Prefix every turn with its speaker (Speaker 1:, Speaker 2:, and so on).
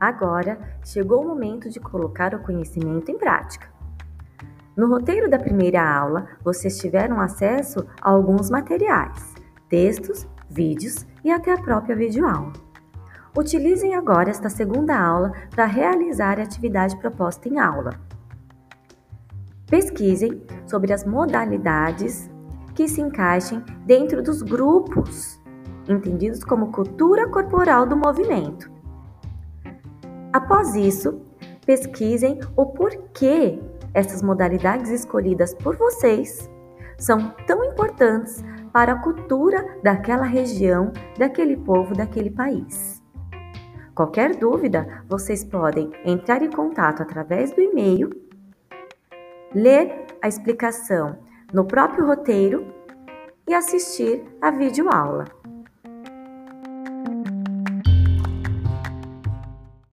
Speaker 1: Agora chegou o momento de colocar o conhecimento em prática. No roteiro da primeira aula, vocês tiveram acesso a alguns materiais, textos, vídeos e até a própria videoaula. Utilizem agora esta segunda aula para realizar a atividade proposta em aula. Pesquisem sobre as modalidades que se encaixem dentro dos grupos, entendidos como cultura corporal do movimento. Após isso, pesquisem o porquê essas modalidades escolhidas por vocês são tão importantes para a cultura daquela região, daquele povo, daquele país. Qualquer dúvida, vocês podem entrar em contato através do e-mail, ler a explicação no próprio roteiro e assistir a videoaula.